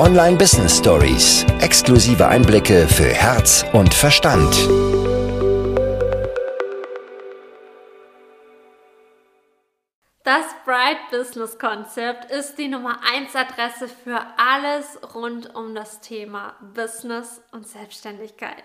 Online Business Stories. Exklusive Einblicke für Herz und Verstand. Das Bright Business Konzept ist die Nummer 1 Adresse für alles rund um das Thema Business und Selbstständigkeit.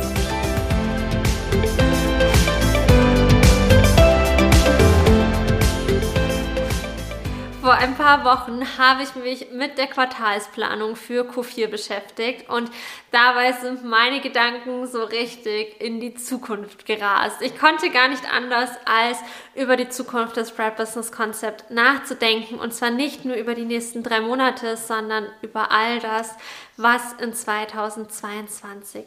Vor ein paar Wochen habe ich mich mit der Quartalsplanung für Q4 beschäftigt und dabei sind meine Gedanken so richtig in die Zukunft gerast. Ich konnte gar nicht anders, als über die Zukunft des Bright Business Concept nachzudenken und zwar nicht nur über die nächsten drei Monate, sondern über all das, was in 2022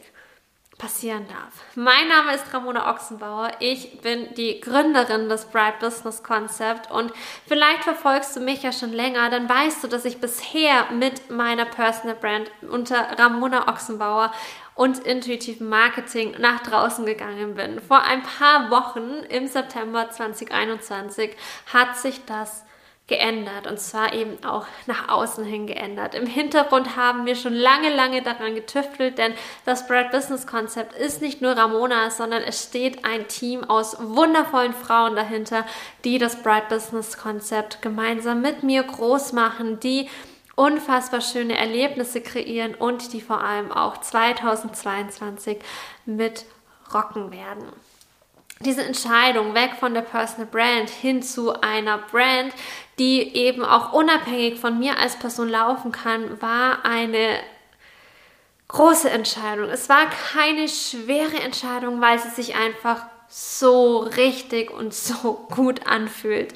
passieren darf. Mein Name ist Ramona Ochsenbauer. Ich bin die Gründerin des Bright Business Concept und vielleicht verfolgst du mich ja schon länger, dann weißt du, dass ich bisher mit meiner Personal Brand unter Ramona Ochsenbauer und intuitivem Marketing nach draußen gegangen bin. Vor ein paar Wochen im September 2021 hat sich das geändert und zwar eben auch nach außen hin geändert. Im Hintergrund haben wir schon lange, lange daran getüftelt, denn das Bright Business Konzept ist nicht nur Ramona, sondern es steht ein Team aus wundervollen Frauen dahinter, die das Bright Business Konzept gemeinsam mit mir groß machen, die unfassbar schöne Erlebnisse kreieren und die vor allem auch 2022 mit rocken werden diese Entscheidung weg von der Personal Brand hin zu einer Brand, die eben auch unabhängig von mir als Person laufen kann, war eine große Entscheidung. Es war keine schwere Entscheidung, weil sie sich einfach so richtig und so gut anfühlt.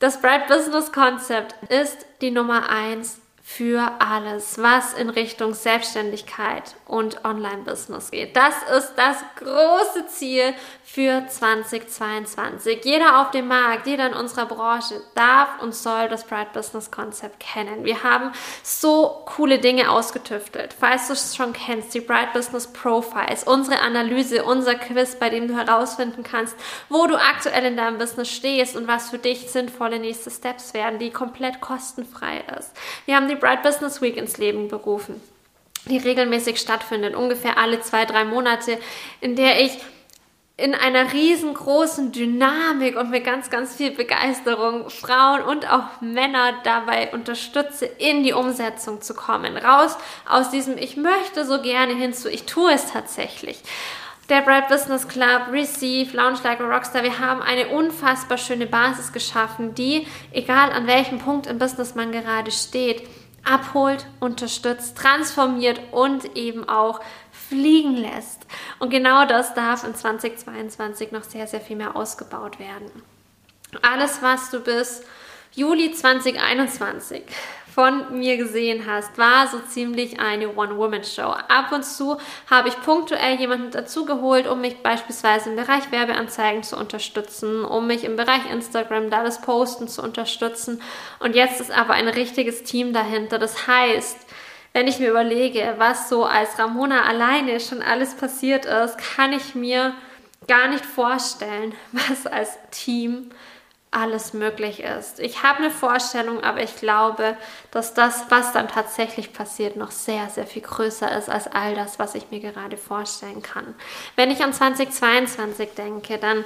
Das Bright Business Concept ist die Nummer eins für alles, was in Richtung Selbstständigkeit und Online-Business geht. Das ist das große Ziel für 2022. Jeder auf dem Markt, jeder in unserer Branche darf und soll das Bright Business Konzept kennen. Wir haben so coole Dinge ausgetüftelt. Falls du es schon kennst, die Bright Business Profiles, unsere Analyse, unser Quiz, bei dem du herausfinden kannst, wo du aktuell in deinem Business stehst und was für dich sinnvolle nächste Steps werden, die komplett kostenfrei ist. Wir haben die Bright Business Week ins Leben berufen, die regelmäßig stattfindet, ungefähr alle zwei, drei Monate, in der ich in einer riesengroßen Dynamik und mit ganz, ganz viel Begeisterung Frauen und auch Männer dabei unterstütze, in die Umsetzung zu kommen. Raus aus diesem Ich möchte so gerne hinzu, ich tue es tatsächlich. Der Bright Business Club, Receive, Lounge Like a Rockstar, wir haben eine unfassbar schöne Basis geschaffen, die, egal an welchem Punkt im Business man gerade steht, abholt, unterstützt, transformiert und eben auch fliegen lässt. Und genau das darf in 2022 noch sehr, sehr viel mehr ausgebaut werden. Alles, was du bis Juli 2021 von mir gesehen hast, war so ziemlich eine One-Woman-Show. Ab und zu habe ich punktuell jemanden dazugeholt, um mich beispielsweise im Bereich Werbeanzeigen zu unterstützen, um mich im Bereich Instagram, da das Posten zu unterstützen. Und jetzt ist aber ein richtiges Team dahinter. Das heißt, wenn ich mir überlege, was so als Ramona alleine schon alles passiert ist, kann ich mir gar nicht vorstellen, was als Team alles möglich ist. Ich habe eine Vorstellung, aber ich glaube, dass das, was dann tatsächlich passiert, noch sehr, sehr viel größer ist als all das, was ich mir gerade vorstellen kann. Wenn ich an 2022 denke, dann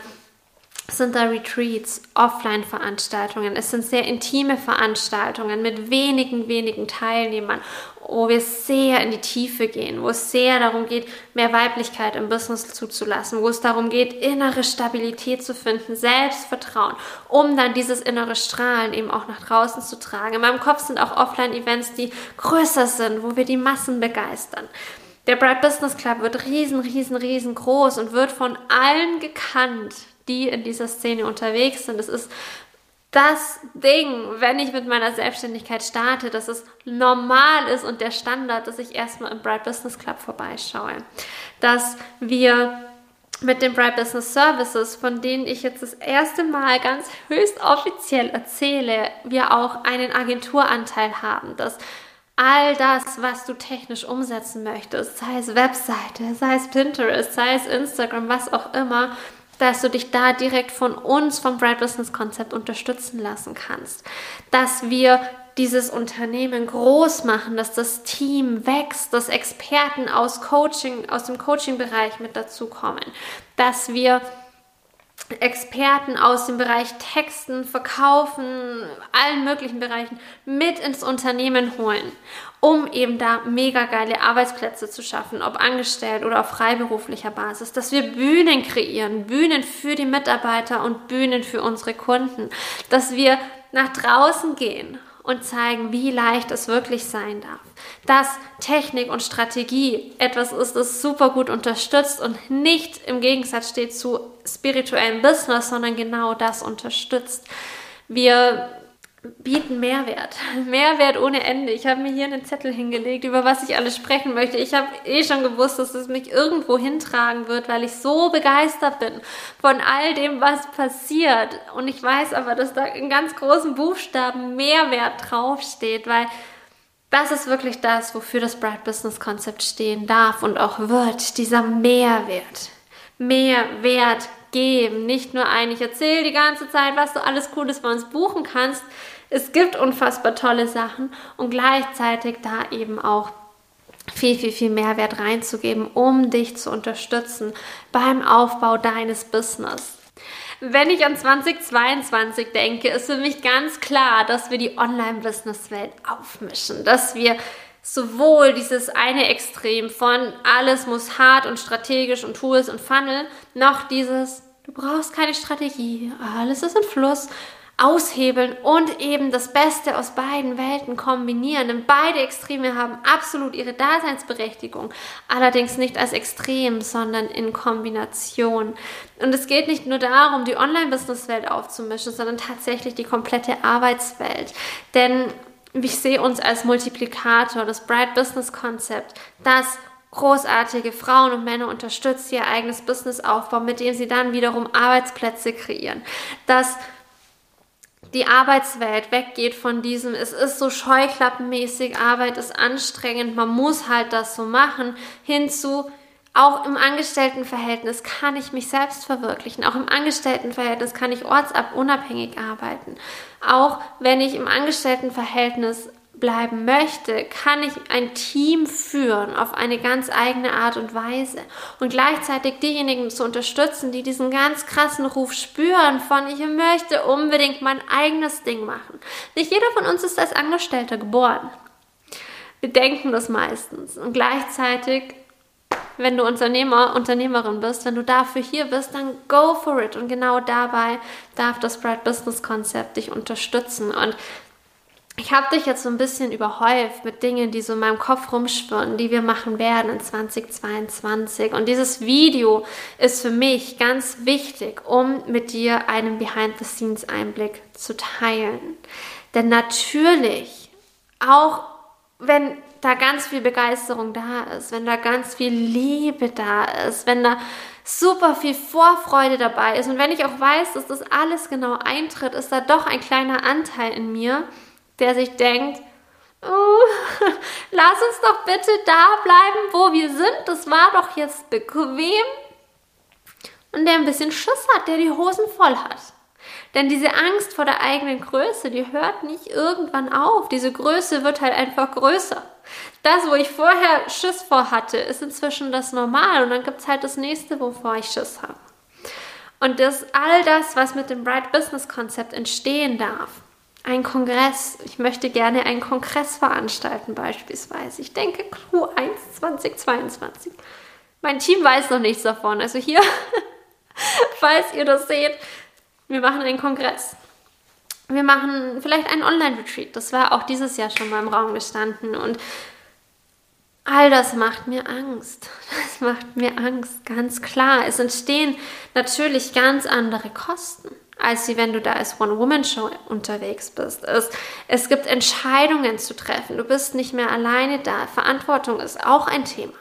sind da Retreats, Offline-Veranstaltungen. Es sind sehr intime Veranstaltungen mit wenigen, wenigen Teilnehmern, wo wir sehr in die Tiefe gehen, wo es sehr darum geht, mehr Weiblichkeit im Business zuzulassen, wo es darum geht, innere Stabilität zu finden, Selbstvertrauen, um dann dieses innere Strahlen eben auch nach draußen zu tragen. In meinem Kopf sind auch Offline-Events, die größer sind, wo wir die Massen begeistern. Der Bright Business Club wird riesen, riesen, riesengroß und wird von allen gekannt, die in dieser Szene unterwegs sind. Es ist das Ding, wenn ich mit meiner Selbstständigkeit starte, dass es normal ist und der Standard, dass ich erstmal im Bright Business Club vorbeischaue. Dass wir mit den Bright Business Services, von denen ich jetzt das erste Mal ganz höchst offiziell erzähle, wir auch einen Agenturanteil haben, dass all das, was du technisch umsetzen möchtest, sei es Webseite, sei es Pinterest, sei es Instagram, was auch immer, dass du dich da direkt von uns, vom Bright Business Konzept unterstützen lassen kannst. Dass wir dieses Unternehmen groß machen, dass das Team wächst, dass Experten aus Coaching, aus dem Coaching-Bereich mit dazukommen, dass wir Experten aus dem Bereich Texten, Verkaufen, allen möglichen Bereichen mit ins Unternehmen holen, um eben da mega geile Arbeitsplätze zu schaffen, ob angestellt oder auf freiberuflicher Basis, dass wir Bühnen kreieren, Bühnen für die Mitarbeiter und Bühnen für unsere Kunden, dass wir nach draußen gehen und zeigen, wie leicht es wirklich sein darf. Dass Technik und Strategie etwas ist, das super gut unterstützt und nicht im Gegensatz steht zu spirituellem Business, sondern genau das unterstützt. Wir bieten Mehrwert. Mehrwert ohne Ende. Ich habe mir hier einen Zettel hingelegt, über was ich alles sprechen möchte. Ich habe eh schon gewusst, dass es mich irgendwo hintragen wird, weil ich so begeistert bin von all dem, was passiert. Und ich weiß aber, dass da in ganz großen Buchstaben Mehrwert draufsteht, weil das ist wirklich das, wofür das Bright Business Konzept stehen darf und auch wird. Dieser Mehrwert. Mehrwert geben. Nicht nur ein, ich erzähle die ganze Zeit, was du alles Cooles bei uns buchen kannst. Es gibt unfassbar tolle Sachen und gleichzeitig da eben auch viel, viel, viel Mehrwert reinzugeben, um dich zu unterstützen beim Aufbau deines Business. Wenn ich an 2022 denke, ist für mich ganz klar, dass wir die Online-Business-Welt aufmischen, dass wir sowohl dieses eine Extrem von alles muss hart und strategisch und Tools und Funnel, noch dieses du brauchst keine Strategie, alles ist in Fluss, aushebeln und eben das Beste aus beiden Welten kombinieren. Denn beide Extreme haben absolut ihre Daseinsberechtigung, allerdings nicht als Extrem, sondern in Kombination. Und es geht nicht nur darum, die Online-Business-Welt aufzumischen, sondern tatsächlich die komplette Arbeitswelt. Denn ich sehe uns als Multiplikator, das Bright Business Konzept, das großartige Frauen und Männer unterstützt, ihr eigenes Business aufbauen, mit dem sie dann wiederum Arbeitsplätze kreieren. Das die Arbeitswelt weggeht von diesem, es ist so scheuklappenmäßig, Arbeit ist anstrengend, man muss halt das so machen, hinzu, auch im Angestelltenverhältnis kann ich mich selbst verwirklichen. Auch im Angestelltenverhältnis kann ich ortsunabhängig arbeiten. Auch wenn ich im Angestelltenverhältnis bleiben möchte, kann ich ein Team führen auf eine ganz eigene Art und Weise und gleichzeitig diejenigen zu unterstützen, die diesen ganz krassen Ruf spüren von ich möchte unbedingt mein eigenes Ding machen. Nicht jeder von uns ist als Angestellter geboren. Wir denken das meistens und gleichzeitig wenn du Unternehmer, Unternehmerin bist, wenn du dafür hier bist, dann go for it. Und genau dabei darf das Bright Business Konzept dich unterstützen. Und ich habe dich jetzt so ein bisschen überhäuft mit Dingen, die so in meinem Kopf rumschwirren, die wir machen werden in 2022. Und dieses Video ist für mich ganz wichtig, um mit dir einen Behind-the-Scenes-Einblick zu teilen. Denn natürlich, auch wenn da ganz viel Begeisterung da ist, wenn da ganz viel Liebe da ist, wenn da super viel Vorfreude dabei ist und wenn ich auch weiß, dass das alles genau eintritt, ist da doch ein kleiner Anteil in mir, der sich denkt, oh, lass uns doch bitte da bleiben, wo wir sind. Das war doch jetzt bequem. Und der ein bisschen Schiss hat, der die Hosen voll hat. Denn diese Angst vor der eigenen Größe, die hört nicht irgendwann auf. Diese Größe wird halt einfach größer. Das, wo ich vorher Schiss vor hatte, ist inzwischen das Normal. Und dann gibt es halt das nächste, wovor ich Schiss habe. Und das all das, was mit dem Bright Business Konzept entstehen darf. Ein Kongress. Ich möchte gerne einen Kongress veranstalten beispielsweise. Ich denke Q1 2022. Mein Team weiß noch nichts davon. Also hier, falls ihr das seht, wir machen einen Kongress. Wir machen vielleicht einen Online-Retreat. Das war auch dieses Jahr schon mal im Raum gestanden. Und all das macht mir Angst. Das macht mir Angst, ganz klar. Es entstehen natürlich ganz andere Kosten als wenn du da als One-Woman-Show unterwegs bist. Es, es gibt Entscheidungen zu treffen. Du bist nicht mehr alleine da. Verantwortung ist auch ein Thema.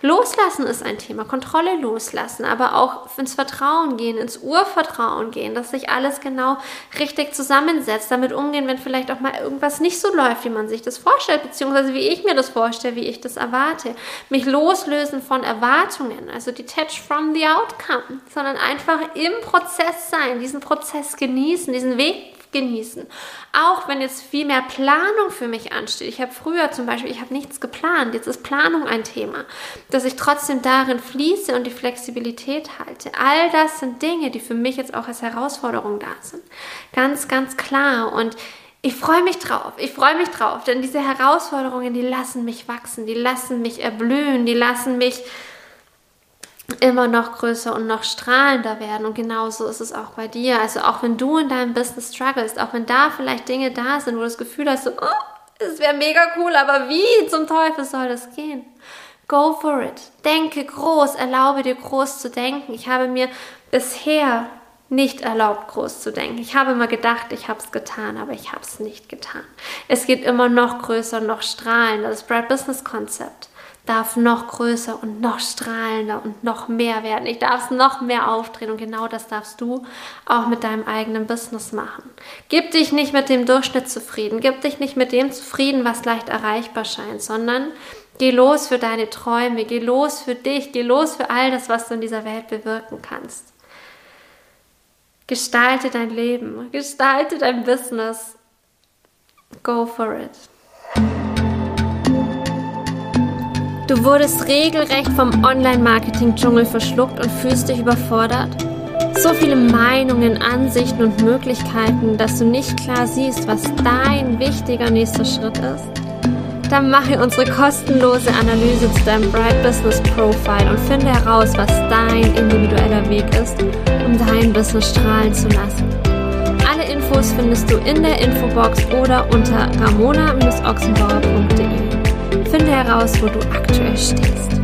Loslassen ist ein Thema, Kontrolle loslassen, aber auch ins Vertrauen gehen, ins Urvertrauen gehen, dass sich alles genau richtig zusammensetzt, damit umgehen, wenn vielleicht auch mal irgendwas nicht so läuft, wie man sich das vorstellt, beziehungsweise wie ich mir das vorstelle, wie ich das erwarte. Mich loslösen von Erwartungen, also detach from the outcome, sondern einfach im Prozess sein, diesen Prozess genießen, diesen Weg genießen. Auch wenn jetzt viel mehr Planung für mich ansteht. Ich habe früher zum Beispiel, ich habe nichts geplant. Jetzt ist Planung ein Thema. Dass ich trotzdem darin fließe und die Flexibilität halte. All das sind Dinge, die für mich jetzt auch als Herausforderung da sind. Ganz, ganz klar. Und ich freue mich drauf. Ich freue mich drauf. Denn diese Herausforderungen, die lassen mich wachsen. Die lassen mich erblühen. Die lassen mich immer noch größer und noch strahlender werden. Und genauso ist es auch bei dir. Also auch wenn du in deinem Business struggles, auch wenn da vielleicht Dinge da sind, wo du das Gefühl hast, so, oh, es wäre mega cool, aber wie zum Teufel soll das gehen? Go for it. Denke groß, erlaube dir groß zu denken. Ich habe mir bisher nicht erlaubt, groß zu denken. Ich habe immer gedacht, ich habe es getan, aber ich habe es nicht getan. Es geht immer noch größer, noch strahlender. Das Bright Business Konzept darf noch größer und noch strahlender und noch mehr werden. Ich darf es noch mehr aufdrehen und genau das darfst du auch mit deinem eigenen Business machen. Gib dich nicht mit dem Durchschnitt zufrieden, gib dich nicht mit dem zufrieden, was leicht erreichbar scheint, sondern geh los für deine Träume, geh los für dich, geh los für all das, was du in dieser Welt bewirken kannst. Gestalte dein Leben, gestalte dein Business. Go for it. Du wurdest regelrecht vom Online-Marketing-Dschungel verschluckt und fühlst dich überfordert? So viele Meinungen, Ansichten und Möglichkeiten, dass du nicht klar siehst, was dein wichtiger nächster Schritt ist? Dann mache unsere kostenlose Analyse zu deinem Bright Business Profile und finde heraus, was dein individueller Weg ist, um dein Business strahlen zu lassen. Alle Infos findest du in der Infobox oder unter ramona-oxenbauer.de. Finde heraus, wo du aktuell stehst.